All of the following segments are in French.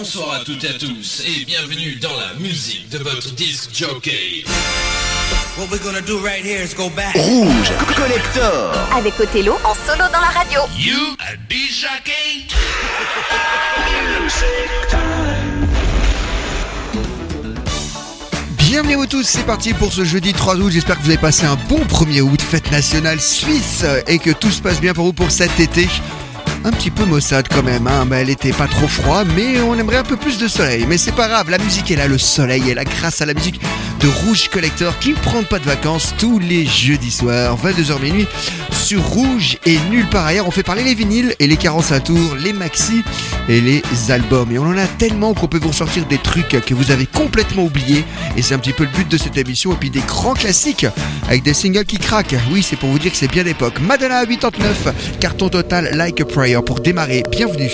bonsoir à toutes et à tous et bienvenue dans la musique de votre disque jockey. What we're gonna do right here is go back. Rouge Collector. Avec Othello en solo dans la radio. You a disc jockey? Bienvenue à vous tous, c'est parti pour ce jeudi 3 août. J'espère que vous avez passé un bon 1er août, fête nationale suisse, et que tout se passe bien pour vous pour cet été. Un petit peu maussade quand même, hein. Elle était pas trop froid, mais on aimerait un peu plus de soleil. Mais c'est pas grave, la musique est là, le soleil est là grâce à la musique de Rouge Collector qui ne prend pas de vacances tous les jeudis soirs, 22h minuit, sur Rouge et nulle part ailleurs. On fait parler les vinyles et les 45 tours, les maxi et les albums. Et on en a tellement qu'on peut vous sortir des trucs que vous avez complètement oubliés. Et c'est un petit peu le but de cette émission. Et puis des grands classiques avec des singles qui craquent. Oui, c'est pour vous dire que c'est bien d'époque. Madonna 89, carton total Like a Prayer pour démarrer. Bienvenue.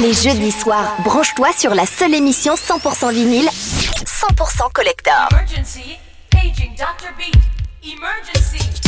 Les jeudis soirs, branche-toi sur la seule émission 100% vinyle, 100% collector. Emergency, paging Dr. B. Emergency.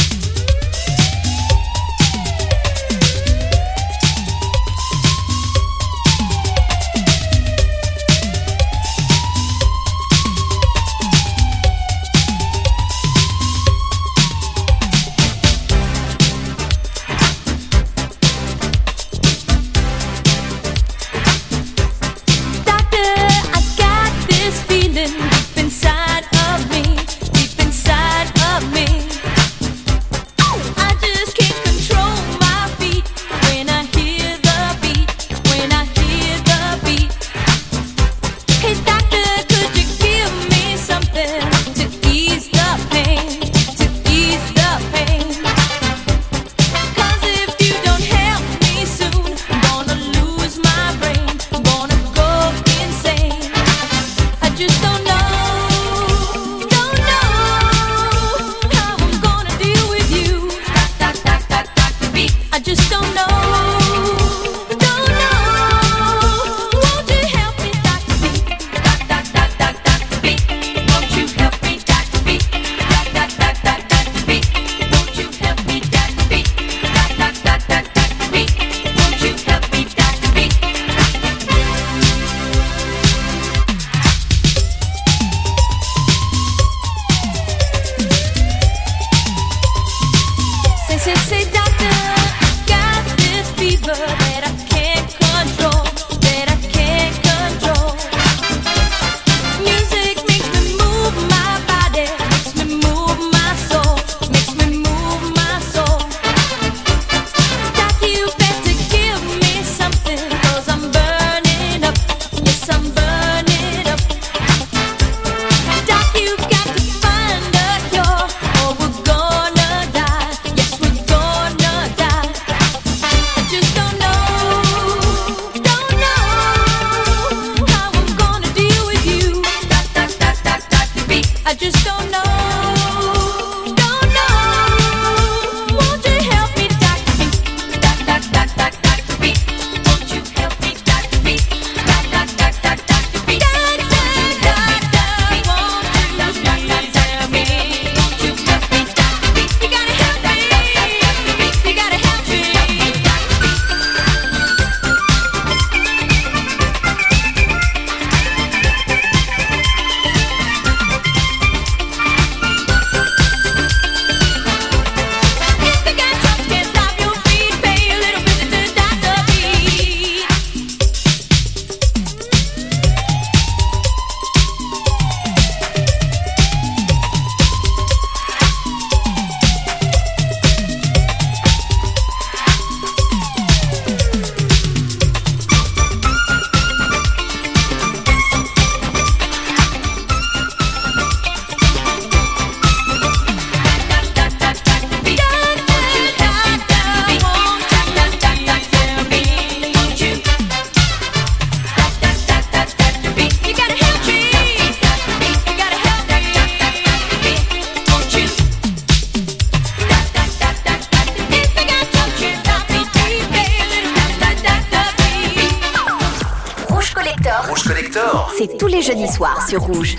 jeudi soir sur Rouge.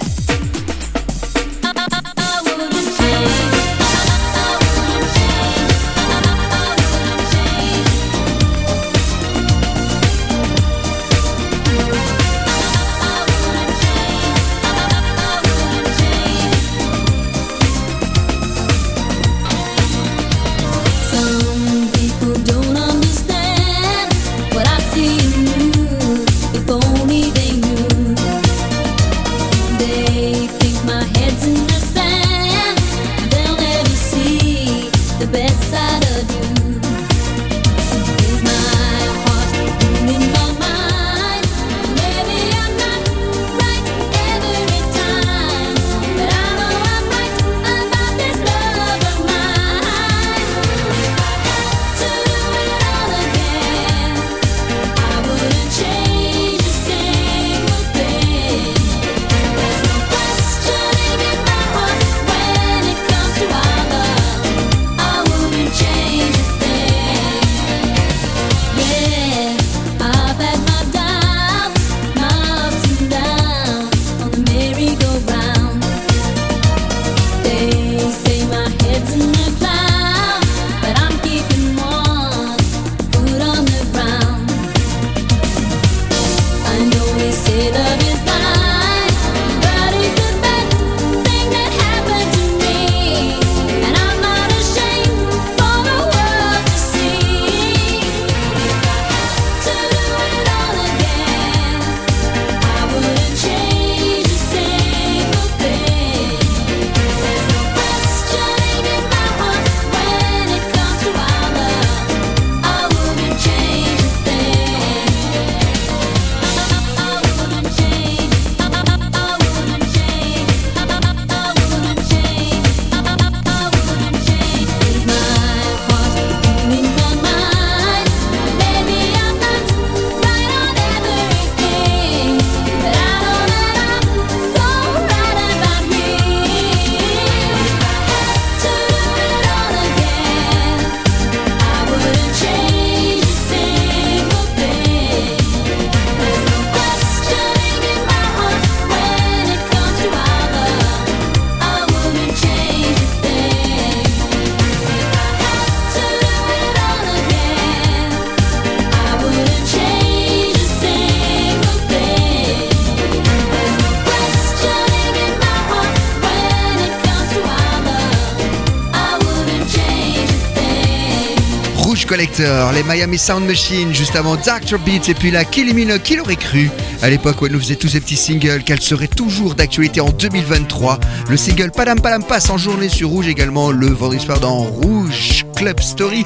Les Miami Sound Machine, juste avant Dr. Beats et puis la Killimino qui l'aurait cru à l'époque où elle nous faisait tous ces petits singles qu'elle serait toujours d'actualité en 2023. Le single Padam Padam passe en journée sur Rouge également le vendredi soir dans Rouge Club Story.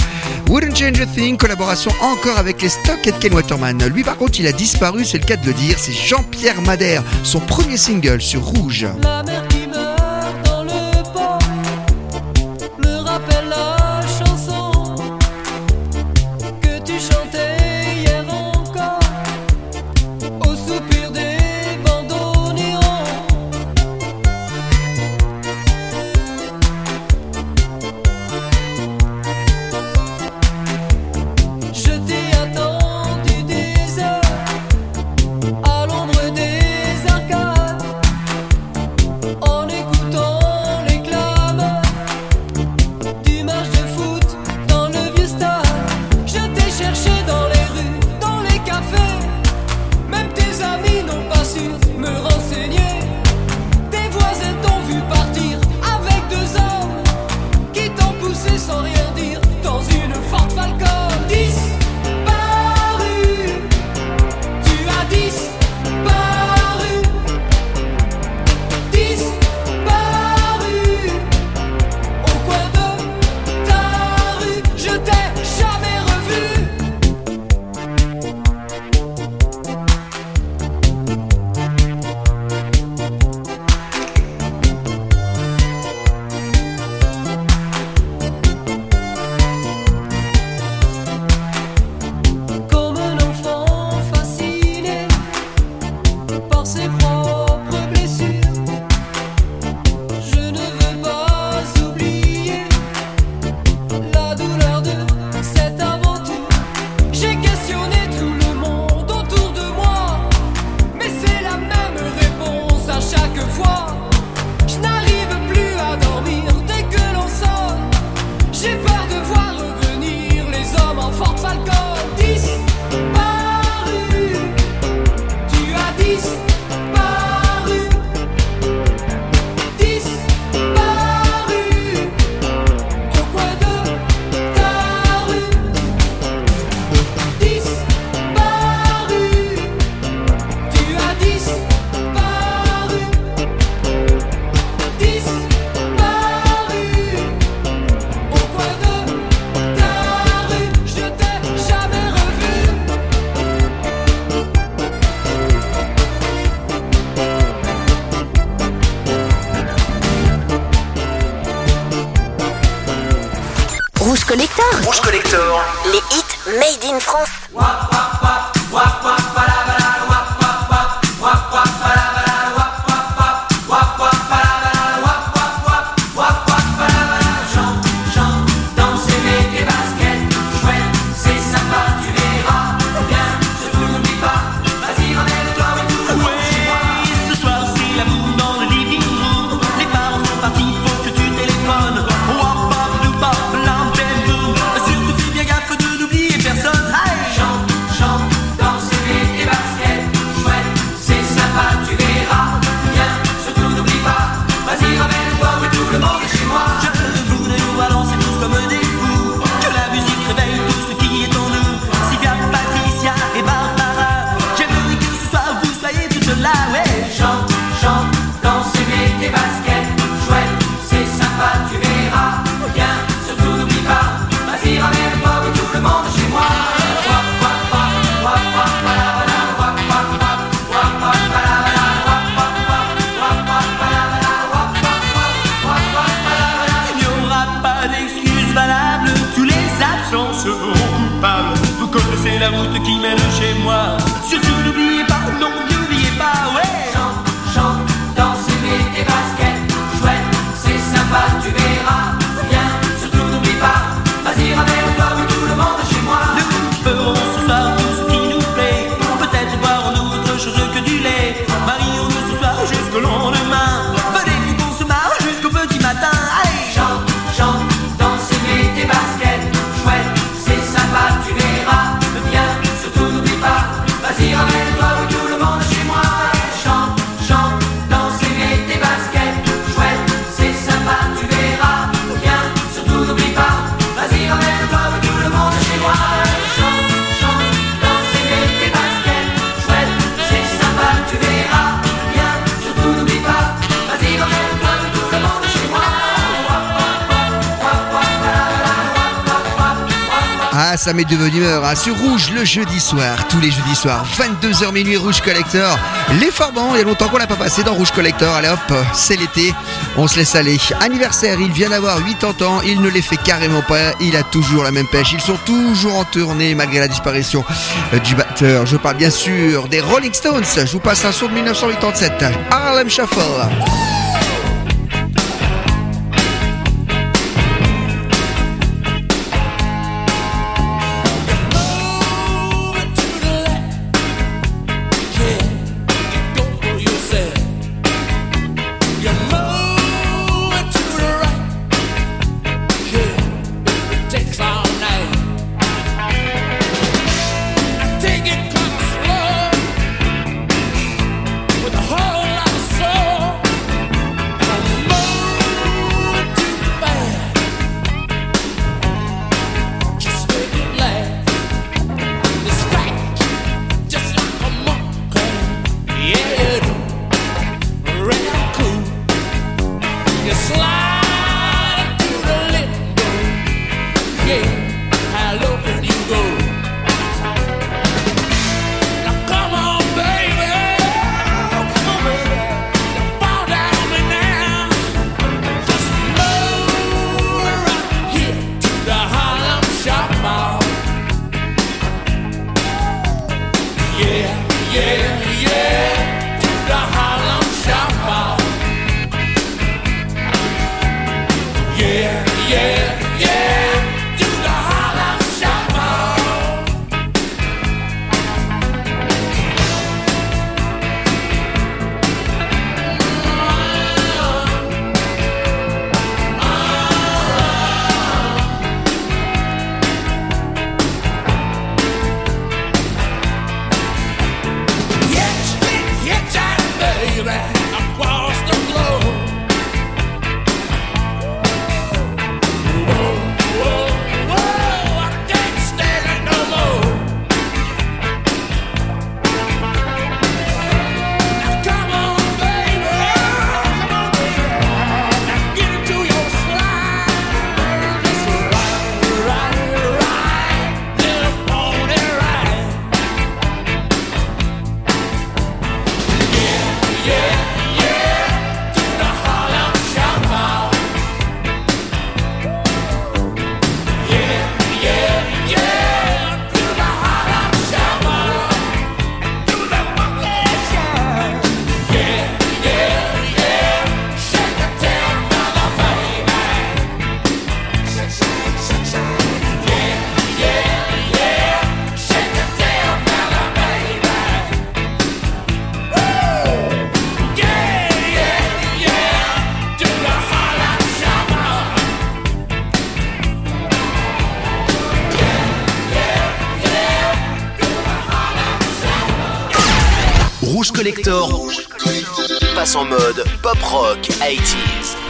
Wouldn't Change a Thing, collaboration encore avec les Stock et Ken Waterman. Lui par contre il a disparu, c'est le cas de le dire, c'est Jean-Pierre Madère, son premier single sur Rouge. Ça met de bonne humeur. hein. Sur Rouge le jeudi soir, tous les jeudis soirs, 22h minuit, Rouge Collector. Les Farbans, il y a longtemps qu'on l'a pas passé dans Rouge Collector. Allez hop, c'est l'été, on se laisse aller. Anniversaire, il vient d'avoir 80 ans, il ne les fait carrément pas, il a toujours la même pêche. Ils sont toujours en tournée malgré la disparition euh, du batteur. Je parle bien sûr des Rolling Stones. Je vous passe un son de 1987, Harlem Shuffle. Collector passe en mode pop rock 80s.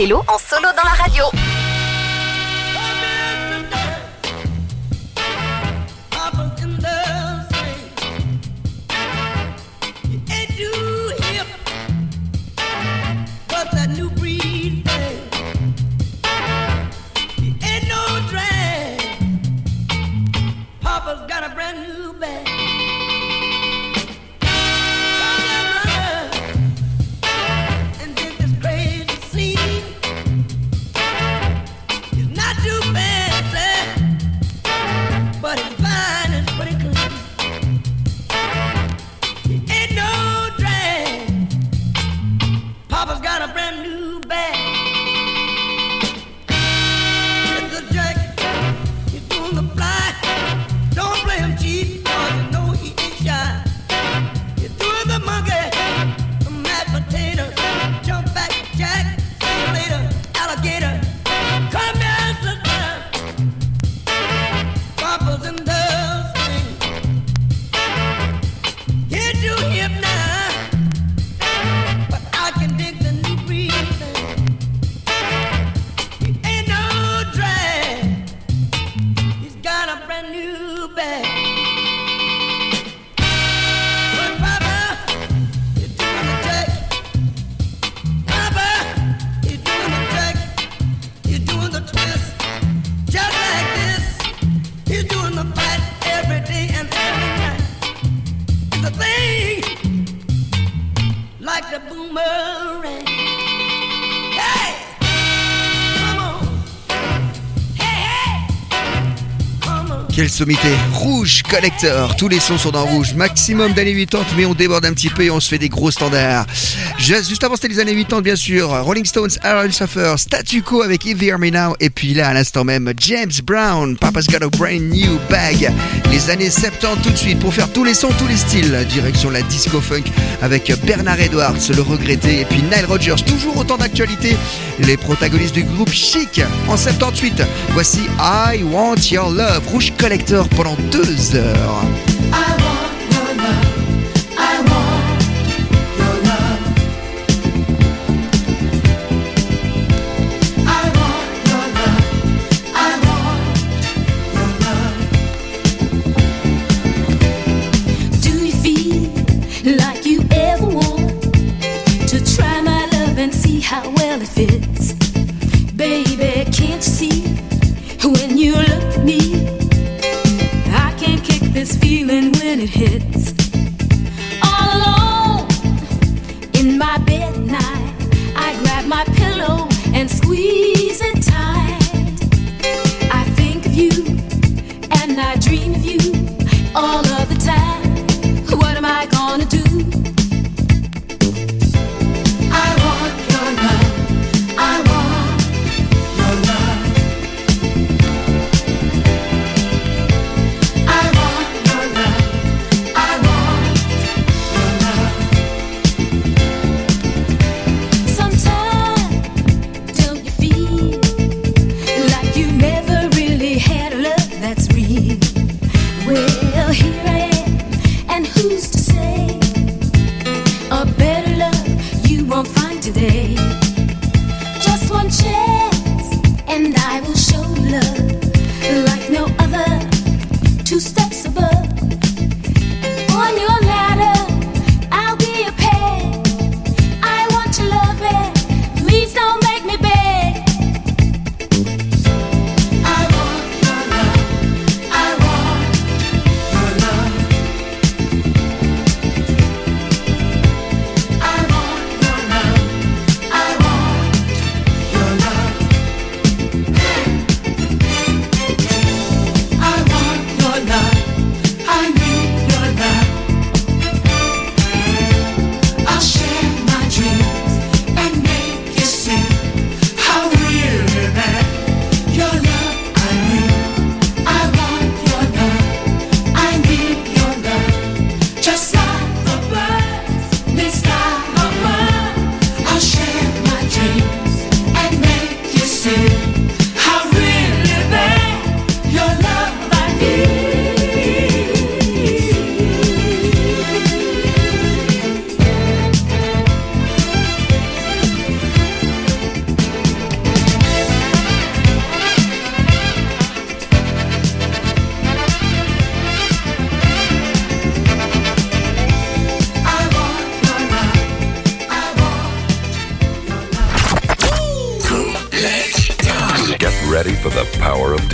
Hello en Rouge Collector. Tous les sons sont dans rouge. Maximum d'années 80, mais on déborde un petit peu et on se fait des gros standards. Juste avant, c'était les années 80, bien sûr. Rolling Stones, Harold Shaffer, Statu Quo avec If You Now. Et puis là, à l'instant même, James Brown, Papa's Got a Brand New Bag. Les années 70 tout de suite pour faire tous les sons, tous les styles. Direction la disco funk avec Bernard Edwards, le regretté. Et puis Nile Rogers, toujours autant d'actualité. Les protagonistes du groupe Chic en 78. Voici I Want Your Love, Rouge Collector pendant deux heures. Ah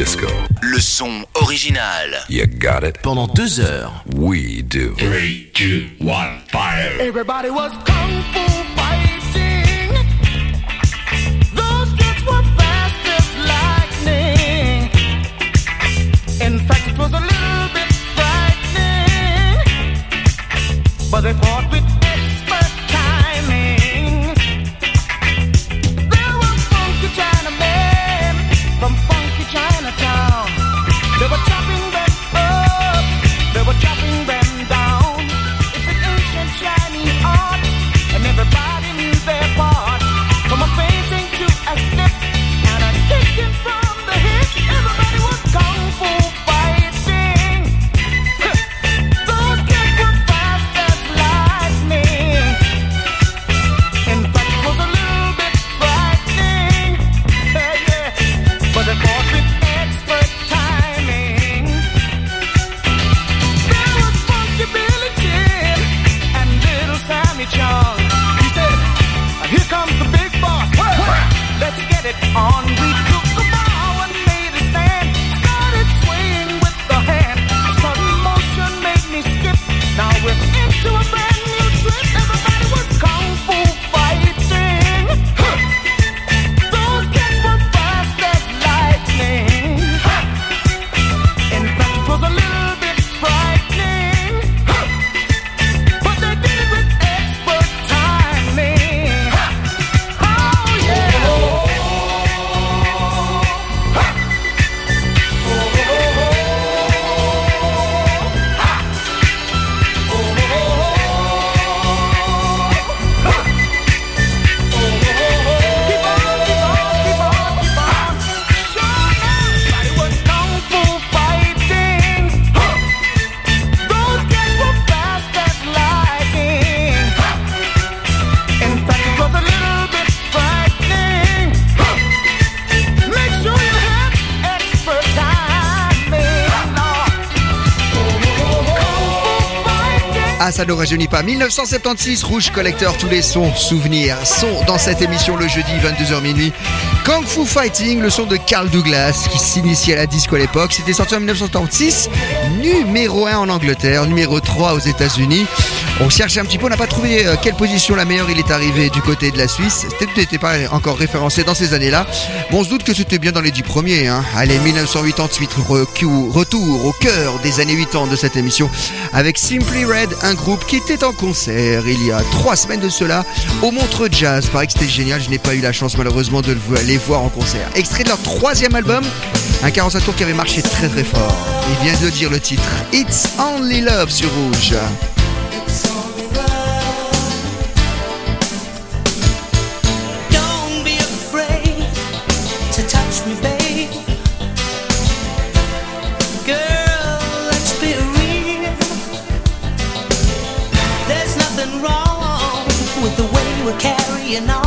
disco. Le son original. You got it? Pendant deux heures. We do. 3, 2, 1, fire. Everybody was kung fu ne rajeunit pas. 1976, Rouge Collector, tous les sons, souvenirs, sont dans cette émission le jeudi 22h minuit. Kung Fu Fighting, le son de Carl Douglas qui s'initiait à la disco à l'époque. C'était sorti en 1976, numéro 1 en Angleterre, numéro 3 aux États-Unis. On cherchait un petit peu, on n'a pas trouvé euh, quelle position la meilleure il est arrivé du côté de la Suisse. C'était pas encore référencé dans ces années-là. Bon, on se doute que c'était bien dans les 10 premiers. Hein. Allez, 1988, recu- retour au cœur des années 80 de cette émission avec Simply Red, un groupe qui était en concert il y a trois semaines de cela au Montreux Jazz. Pareil que c'était génial, je n'ai pas eu la chance malheureusement de le- les voir en concert. Extrait de leur troisième album, un 45 tours qui avait marché très très fort. Il vient de dire le titre It's Only Love sur Rouge. We're carrying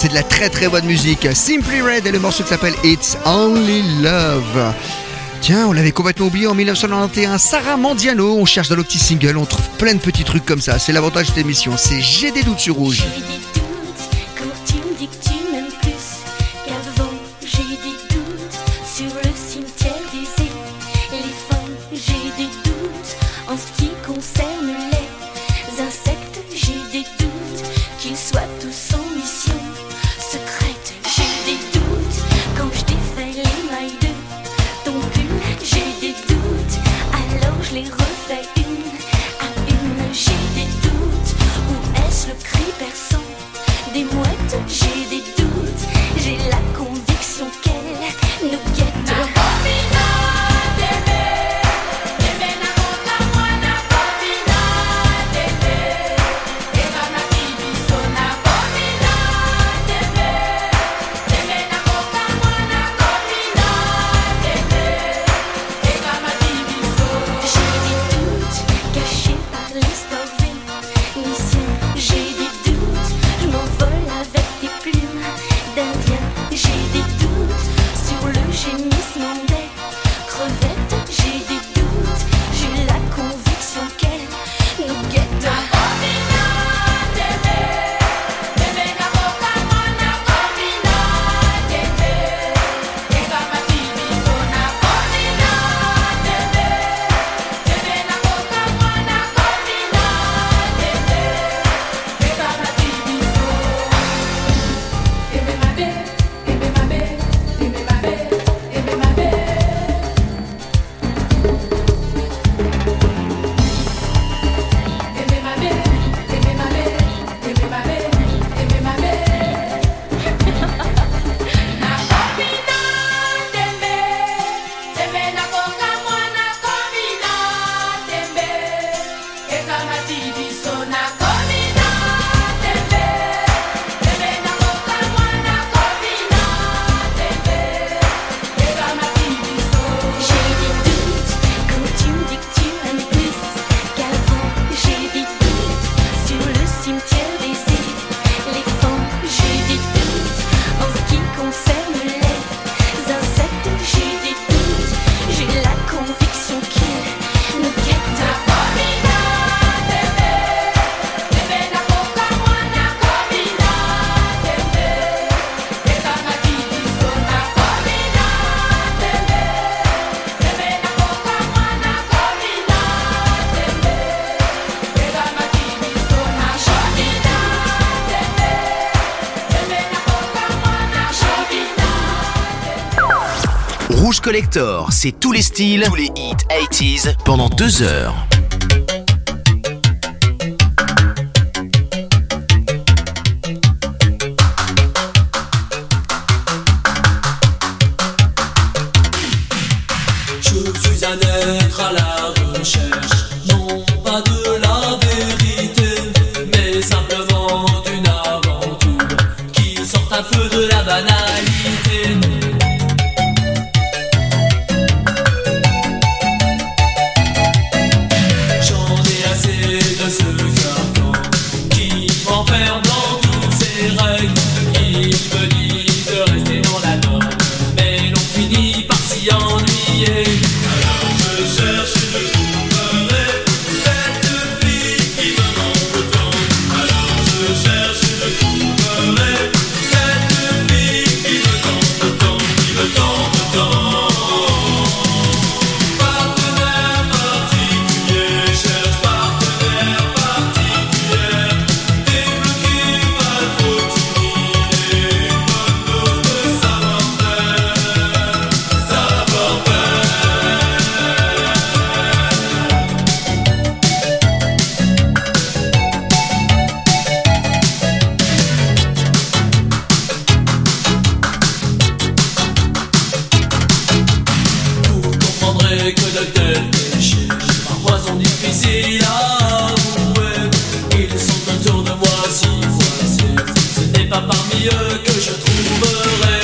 c'est de la très très bonne musique. Simply Red et le morceau qui s'appelle It's Only Love. Tiens, on l'avait complètement oublié en 1991. Sarah Mandiano, on cherche dans le petit single, on trouve plein de petits trucs comme ça. C'est l'avantage de cette émission, c'est J'ai des doutes sur rouge. Rouge Collector, c'est tous les styles, tous les hits 80s pendant deux heures. pas parmi eux que je trouverai.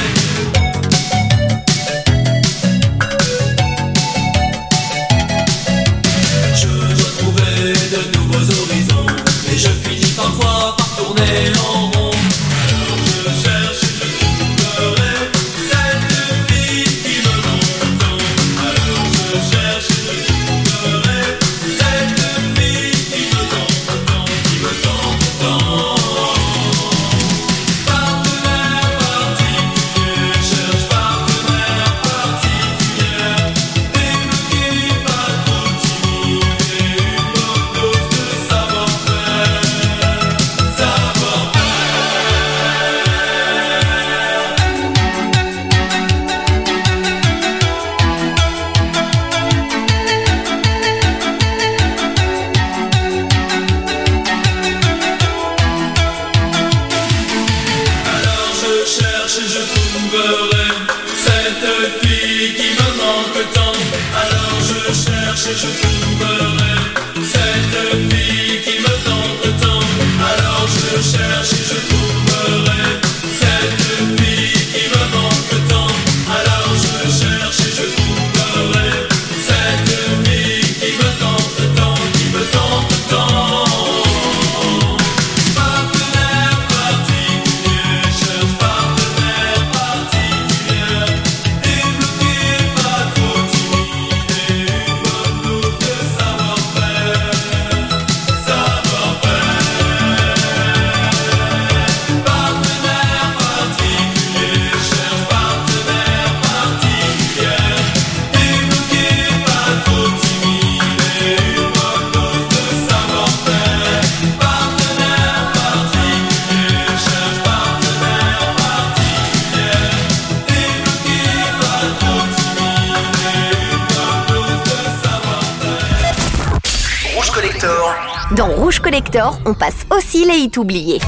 on passe aussi les hits oubliés.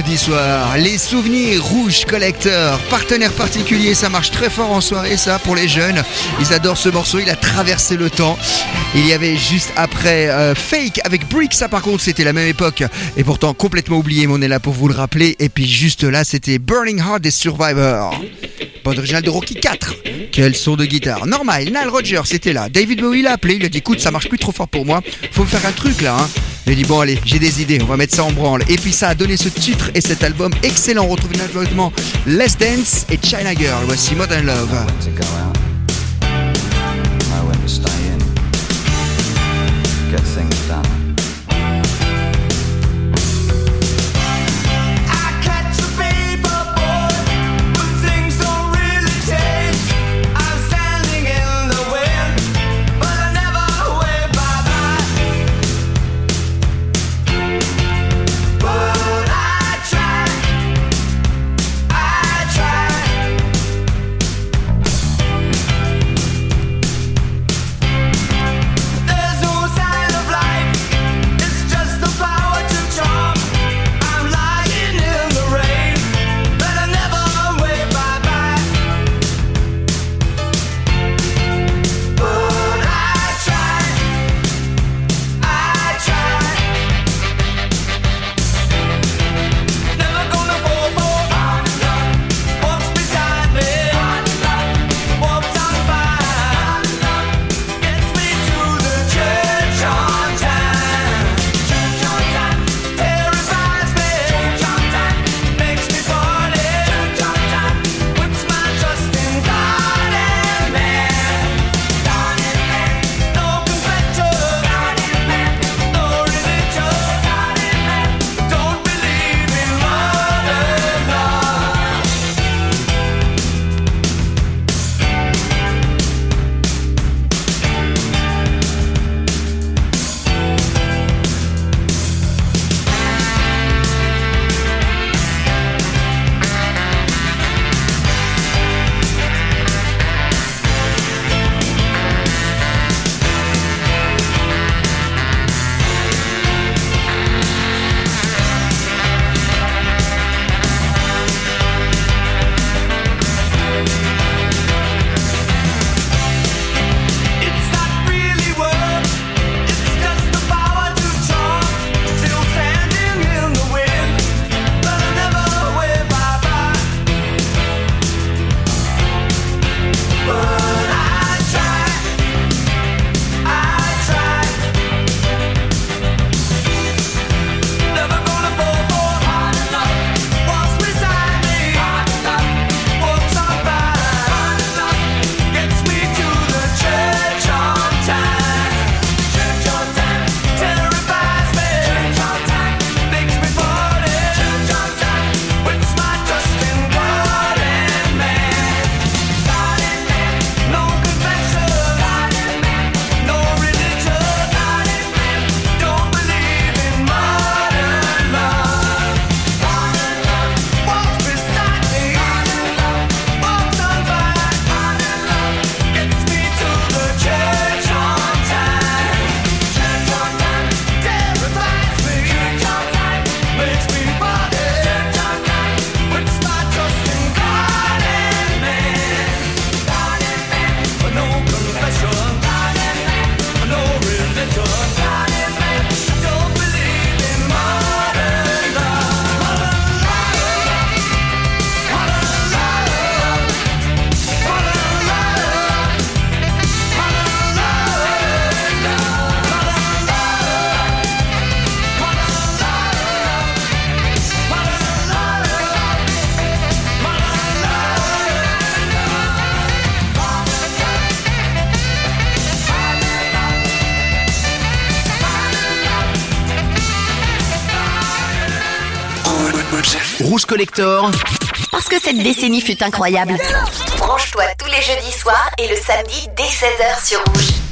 jeudi soir. Les souvenirs rouges collecteurs, partenaire particulier, ça marche très fort en soirée, ça, pour les jeunes. Ils adorent ce morceau, il a traversé le temps. Il y avait juste après euh, Fake avec Brick, ça par contre, c'était la même époque. Et pourtant, complètement oublié, mais on est là pour vous le rappeler. Et puis juste là, c'était Burning Heart des Survivors. Bande originale de Rocky 4. Quel son de guitare. Normal, Nile Rogers, c'était là. David Bowie l'a appelé, il a dit écoute, ça marche plus trop fort pour moi. Faut faire un truc là, hein. J'ai dit bon allez, j'ai des idées, on va mettre ça en branle. Et puis ça a donné ce titre et cet album excellent. On retrouve naturellement Less Dance et China Girl. Voici Modern Love. Collector, Parce que cette décennie fut incroyable. Branche-toi tous les jeudis soirs et le samedi dès 16h sur Rouge.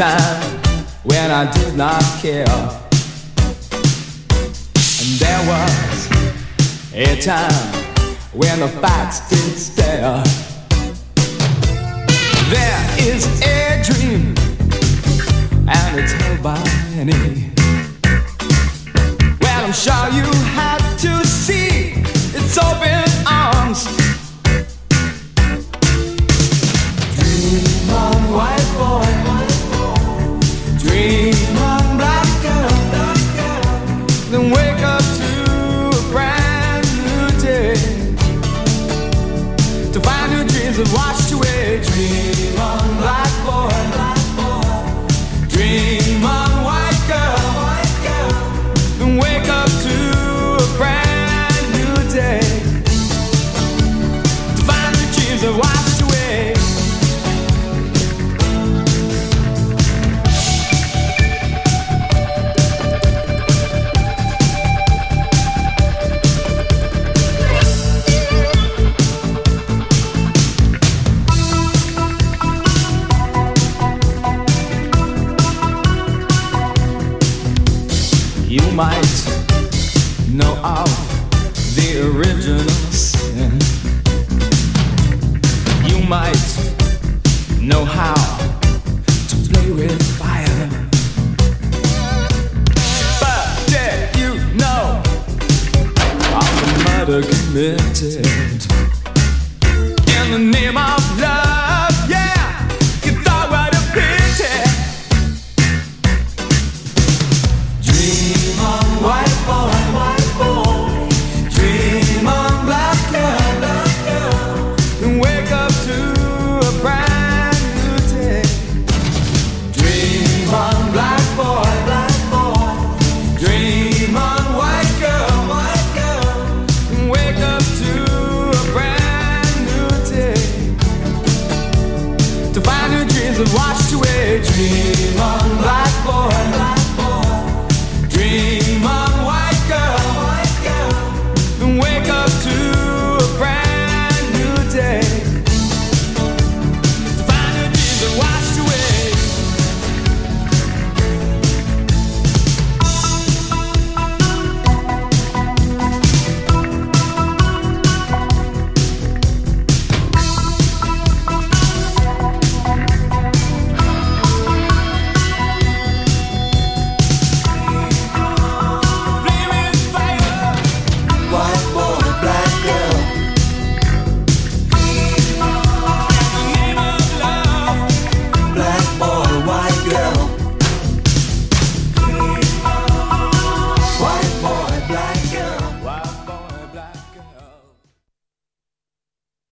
Time when I did not care. And there was a time when the facts didn't stare. There is a dream, and it's held by many. Well, I'm sure you had to see its open might know of the original sin. You might know how to play with fire. But did you know of the murder committed in the name